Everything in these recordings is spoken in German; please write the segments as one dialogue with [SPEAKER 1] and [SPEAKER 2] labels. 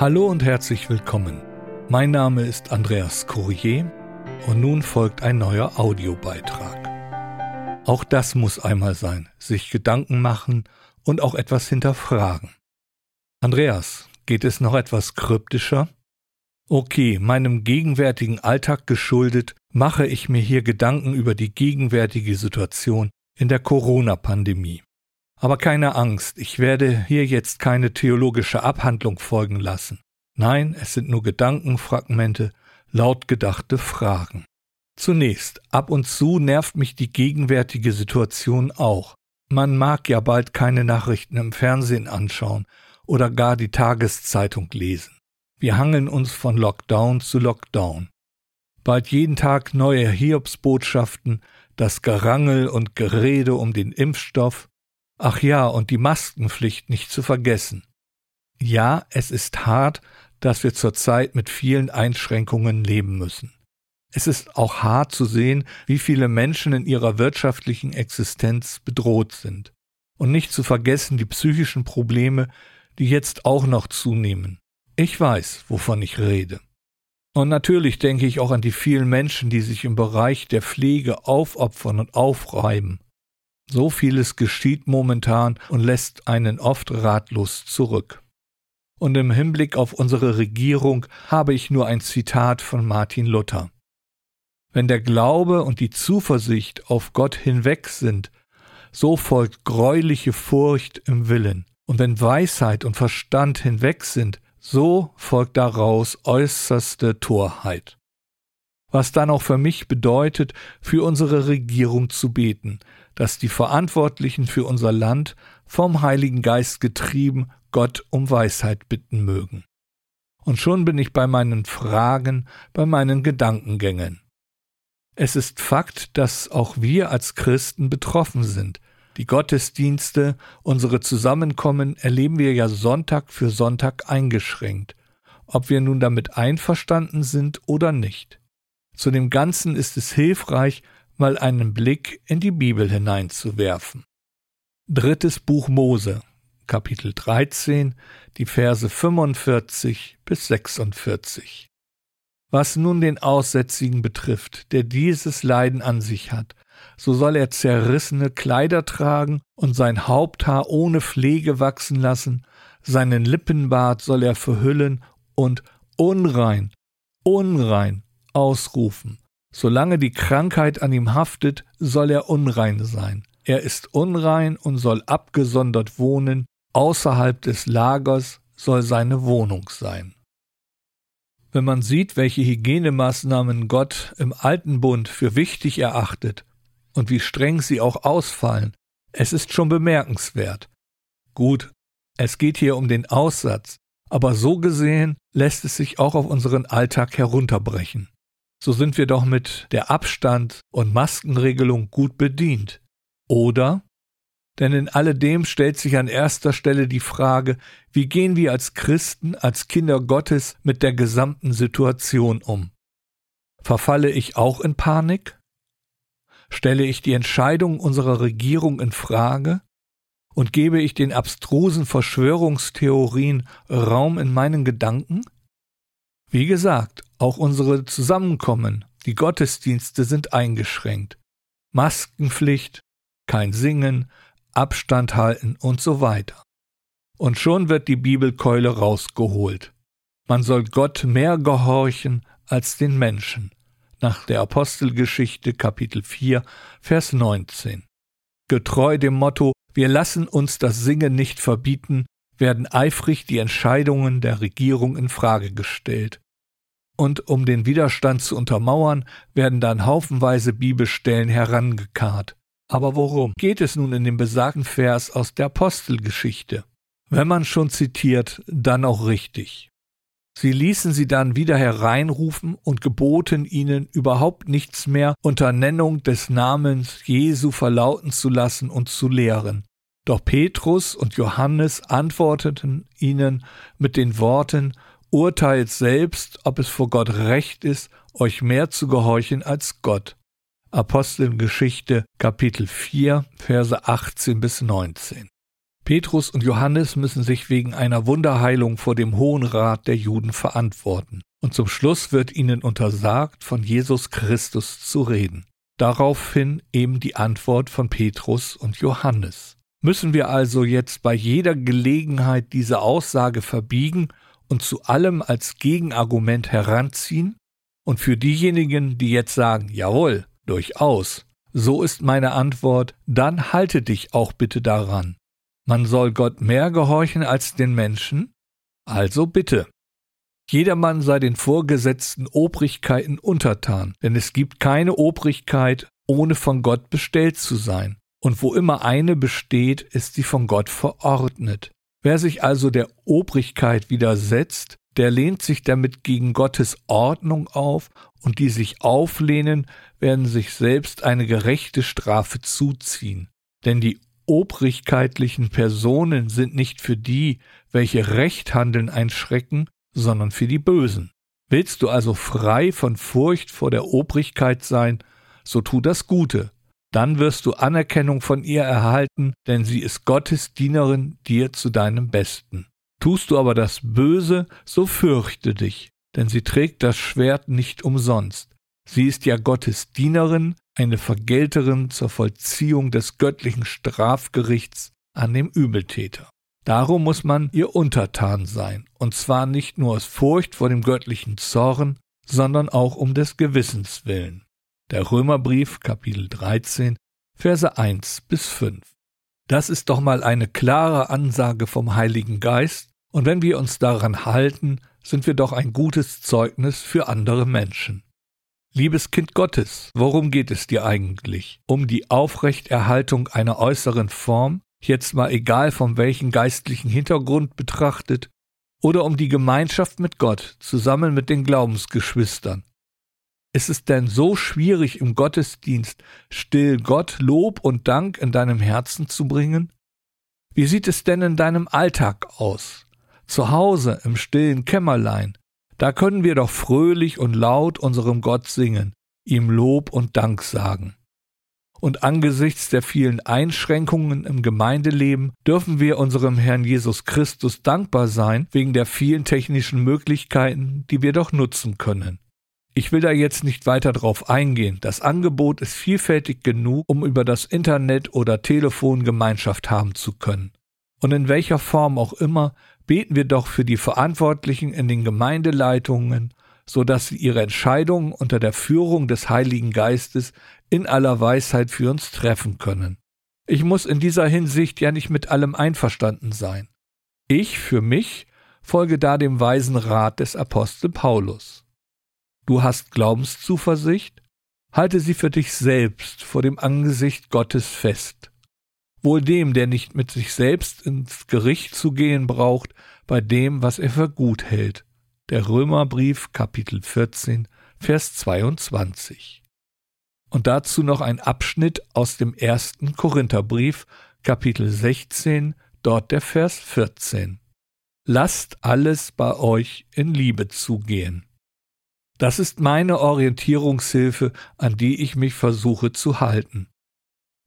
[SPEAKER 1] Hallo und herzlich willkommen. Mein Name ist Andreas Courier und nun folgt ein neuer Audiobeitrag. Auch das muss einmal sein, sich Gedanken machen und auch etwas hinterfragen. Andreas, geht es noch etwas kryptischer? Okay, meinem gegenwärtigen Alltag geschuldet, mache ich mir hier Gedanken über die gegenwärtige Situation in der Corona-Pandemie. Aber keine Angst, ich werde hier jetzt keine theologische Abhandlung folgen lassen. Nein, es sind nur Gedankenfragmente, laut gedachte Fragen. Zunächst, ab und zu nervt mich die gegenwärtige Situation auch. Man mag ja bald keine Nachrichten im Fernsehen anschauen oder gar die Tageszeitung lesen. Wir hangeln uns von Lockdown zu Lockdown. Bald jeden Tag neue Hiobsbotschaften, das Gerangel und Gerede um den Impfstoff, Ach ja, und die Maskenpflicht nicht zu vergessen. Ja, es ist hart, dass wir zurzeit mit vielen Einschränkungen leben müssen. Es ist auch hart zu sehen, wie viele Menschen in ihrer wirtschaftlichen Existenz bedroht sind. Und nicht zu vergessen die psychischen Probleme, die jetzt auch noch zunehmen. Ich weiß, wovon ich rede. Und natürlich denke ich auch an die vielen Menschen, die sich im Bereich der Pflege aufopfern und aufreiben. So vieles geschieht momentan und lässt einen oft ratlos zurück. Und im Hinblick auf unsere Regierung habe ich nur ein Zitat von Martin Luther. Wenn der Glaube und die Zuversicht auf Gott hinweg sind, so folgt greuliche Furcht im Willen. Und wenn Weisheit und Verstand hinweg sind, so folgt daraus äußerste Torheit. Was dann auch für mich bedeutet, für unsere Regierung zu beten, dass die Verantwortlichen für unser Land vom Heiligen Geist getrieben Gott um Weisheit bitten mögen. Und schon bin ich bei meinen Fragen, bei meinen Gedankengängen. Es ist Fakt, dass auch wir als Christen betroffen sind. Die Gottesdienste, unsere Zusammenkommen erleben wir ja Sonntag für Sonntag eingeschränkt, ob wir nun damit einverstanden sind oder nicht. Zu dem Ganzen ist es hilfreich, mal einen Blick in die Bibel hineinzuwerfen. Drittes Buch Mose, Kapitel 13, die Verse 45 bis 46. Was nun den Aussätzigen betrifft, der dieses Leiden an sich hat, so soll er zerrissene Kleider tragen und sein Haupthaar ohne Pflege wachsen lassen, seinen Lippenbart soll er verhüllen und unrein, unrein ausrufen. Solange die Krankheit an ihm haftet, soll er unrein sein. Er ist unrein und soll abgesondert wohnen, außerhalb des Lagers soll seine Wohnung sein. Wenn man sieht, welche Hygienemaßnahmen Gott im alten Bund für wichtig erachtet und wie streng sie auch ausfallen, es ist schon bemerkenswert. Gut, es geht hier um den Aussatz, aber so gesehen lässt es sich auch auf unseren Alltag herunterbrechen so sind wir doch mit der Abstand- und Maskenregelung gut bedient. Oder? Denn in alledem stellt sich an erster Stelle die Frage, wie gehen wir als Christen, als Kinder Gottes mit der gesamten Situation um? Verfalle ich auch in Panik? Stelle ich die Entscheidung unserer Regierung in Frage? Und gebe ich den abstrusen Verschwörungstheorien Raum in meinen Gedanken? Wie gesagt, auch unsere Zusammenkommen, die Gottesdienste sind eingeschränkt. Maskenpflicht, kein Singen, Abstand halten und so weiter. Und schon wird die Bibelkeule rausgeholt. Man soll Gott mehr gehorchen als den Menschen. Nach der Apostelgeschichte Kapitel 4, Vers 19. Getreu dem Motto, wir lassen uns das Singen nicht verbieten, werden eifrig die Entscheidungen der Regierung in Frage gestellt. Und um den Widerstand zu untermauern, werden dann haufenweise Bibelstellen herangekarrt. Aber worum geht es nun in dem besagten Vers aus der Apostelgeschichte? Wenn man schon zitiert, dann auch richtig. Sie ließen sie dann wieder hereinrufen und geboten ihnen überhaupt nichts mehr unter Nennung des Namens Jesu verlauten zu lassen und zu lehren. Doch Petrus und Johannes antworteten ihnen mit den Worten Urteilt selbst, ob es vor Gott recht ist, euch mehr zu gehorchen als Gott. Apostelgeschichte Kapitel 4 Verse 18 bis 19. Petrus und Johannes müssen sich wegen einer Wunderheilung vor dem Hohen Rat der Juden verantworten. Und zum Schluss wird ihnen untersagt, von Jesus Christus zu reden. Daraufhin eben die Antwort von Petrus und Johannes. Müssen wir also jetzt bei jeder Gelegenheit diese Aussage verbiegen und zu allem als Gegenargument heranziehen? Und für diejenigen, die jetzt sagen, jawohl, durchaus, so ist meine Antwort, dann halte dich auch bitte daran. Man soll Gott mehr gehorchen als den Menschen? Also bitte. Jedermann sei den vorgesetzten Obrigkeiten untertan, denn es gibt keine Obrigkeit, ohne von Gott bestellt zu sein. Und wo immer eine besteht, ist sie von Gott verordnet. Wer sich also der Obrigkeit widersetzt, der lehnt sich damit gegen Gottes Ordnung auf, und die sich auflehnen, werden sich selbst eine gerechte Strafe zuziehen. Denn die obrigkeitlichen Personen sind nicht für die, welche Recht handeln, ein Schrecken, sondern für die Bösen. Willst du also frei von Furcht vor der Obrigkeit sein, so tu das Gute, dann wirst du Anerkennung von ihr erhalten, denn sie ist Gottes Dienerin dir zu deinem Besten. Tust du aber das Böse, so fürchte dich, denn sie trägt das Schwert nicht umsonst. Sie ist ja Gottes Dienerin, eine Vergelterin zur Vollziehung des göttlichen Strafgerichts an dem Übeltäter. Darum muss man ihr untertan sein, und zwar nicht nur aus Furcht vor dem göttlichen Zorn, sondern auch um des Gewissens willen. Der Römerbrief Kapitel 13 Verse 1 bis 5. Das ist doch mal eine klare Ansage vom Heiligen Geist, und wenn wir uns daran halten, sind wir doch ein gutes Zeugnis für andere Menschen. Liebes Kind Gottes, worum geht es dir eigentlich? Um die Aufrechterhaltung einer äußeren Form, jetzt mal egal von welchem geistlichen Hintergrund betrachtet, oder um die Gemeinschaft mit Gott zusammen mit den Glaubensgeschwistern? Ist es denn so schwierig im Gottesdienst still Gott Lob und Dank in deinem Herzen zu bringen? Wie sieht es denn in deinem Alltag aus? Zu Hause im stillen Kämmerlein, da können wir doch fröhlich und laut unserem Gott singen, ihm Lob und Dank sagen. Und angesichts der vielen Einschränkungen im Gemeindeleben dürfen wir unserem Herrn Jesus Christus dankbar sein wegen der vielen technischen Möglichkeiten, die wir doch nutzen können. Ich will da jetzt nicht weiter drauf eingehen. Das Angebot ist vielfältig genug, um über das Internet oder Telefon Gemeinschaft haben zu können. Und in welcher Form auch immer beten wir doch für die Verantwortlichen in den Gemeindeleitungen, so dass sie ihre Entscheidungen unter der Führung des Heiligen Geistes in aller Weisheit für uns treffen können. Ich muss in dieser Hinsicht ja nicht mit allem einverstanden sein. Ich für mich folge da dem weisen Rat des Apostel Paulus. Du hast Glaubenszuversicht? Halte sie für dich selbst vor dem Angesicht Gottes fest. Wohl dem, der nicht mit sich selbst ins Gericht zu gehen braucht, bei dem, was er für gut hält. Der Römerbrief Kapitel 14, Vers 22. Und dazu noch ein Abschnitt aus dem ersten Korintherbrief, Kapitel 16, dort der Vers 14. Lasst alles bei euch in Liebe zugehen. Das ist meine Orientierungshilfe, an die ich mich versuche zu halten.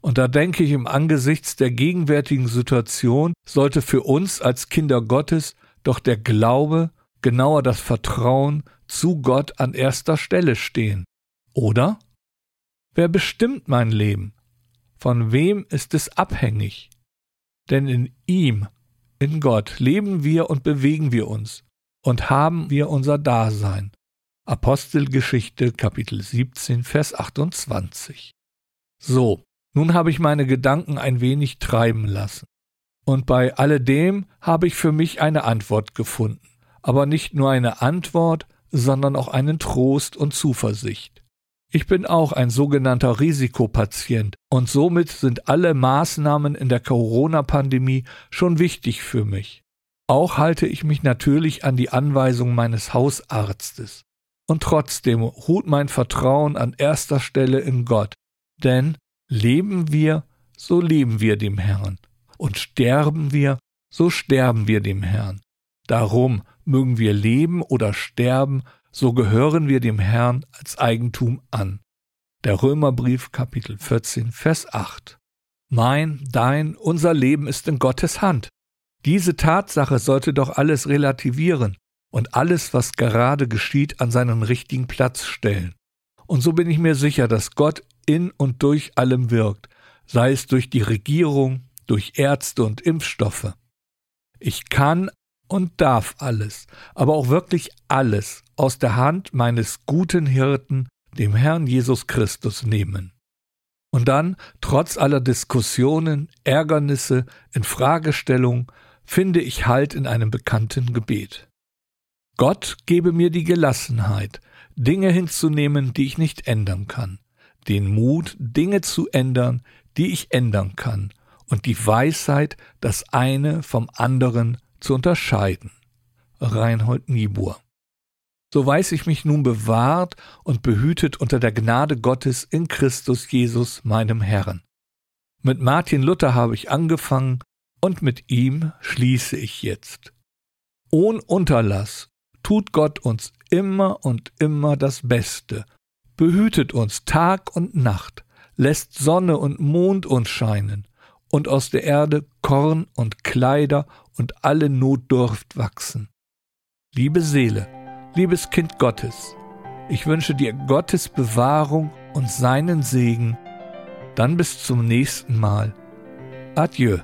[SPEAKER 1] Und da denke ich, im Angesichts der gegenwärtigen Situation sollte für uns als Kinder Gottes doch der Glaube, genauer das Vertrauen zu Gott an erster Stelle stehen. Oder? Wer bestimmt mein Leben? Von wem ist es abhängig? Denn in ihm, in Gott, leben wir und bewegen wir uns und haben wir unser Dasein. Apostelgeschichte Kapitel 17 Vers 28. So, nun habe ich meine Gedanken ein wenig treiben lassen. Und bei alledem habe ich für mich eine Antwort gefunden. Aber nicht nur eine Antwort, sondern auch einen Trost und Zuversicht. Ich bin auch ein sogenannter Risikopatient und somit sind alle Maßnahmen in der Corona-Pandemie schon wichtig für mich. Auch halte ich mich natürlich an die Anweisung meines Hausarztes. Und trotzdem ruht mein Vertrauen an erster Stelle in Gott, denn Leben wir, so leben wir dem Herrn. Und sterben wir, so sterben wir dem Herrn. Darum mögen wir leben oder sterben, so gehören wir dem Herrn als Eigentum an. Der Römerbrief Kapitel 14 Vers 8. Mein, dein, unser Leben ist in Gottes Hand. Diese Tatsache sollte doch alles relativieren und alles, was gerade geschieht, an seinen richtigen Platz stellen. Und so bin ich mir sicher, dass Gott in und durch allem wirkt, sei es durch die Regierung, durch Ärzte und Impfstoffe. Ich kann und darf alles, aber auch wirklich alles aus der Hand meines guten Hirten, dem Herrn Jesus Christus, nehmen. Und dann, trotz aller Diskussionen, Ärgernisse, Infragestellung, finde ich Halt in einem bekannten Gebet. Gott gebe mir die Gelassenheit, Dinge hinzunehmen, die ich nicht ändern kann, den Mut, Dinge zu ändern, die ich ändern kann, und die Weisheit, das eine vom anderen zu unterscheiden. Reinhold Niebuhr. So weiß ich mich nun bewahrt und behütet unter der Gnade Gottes in Christus Jesus, meinem Herrn. Mit Martin Luther habe ich angefangen und mit ihm schließe ich jetzt. Ohn Unterlass tut Gott uns immer und immer das Beste, behütet uns Tag und Nacht, lässt Sonne und Mond uns scheinen, und aus der Erde Korn und Kleider und alle Notdurft wachsen. Liebe Seele, liebes Kind Gottes, ich wünsche dir Gottes Bewahrung und seinen Segen. Dann bis zum nächsten Mal. Adieu.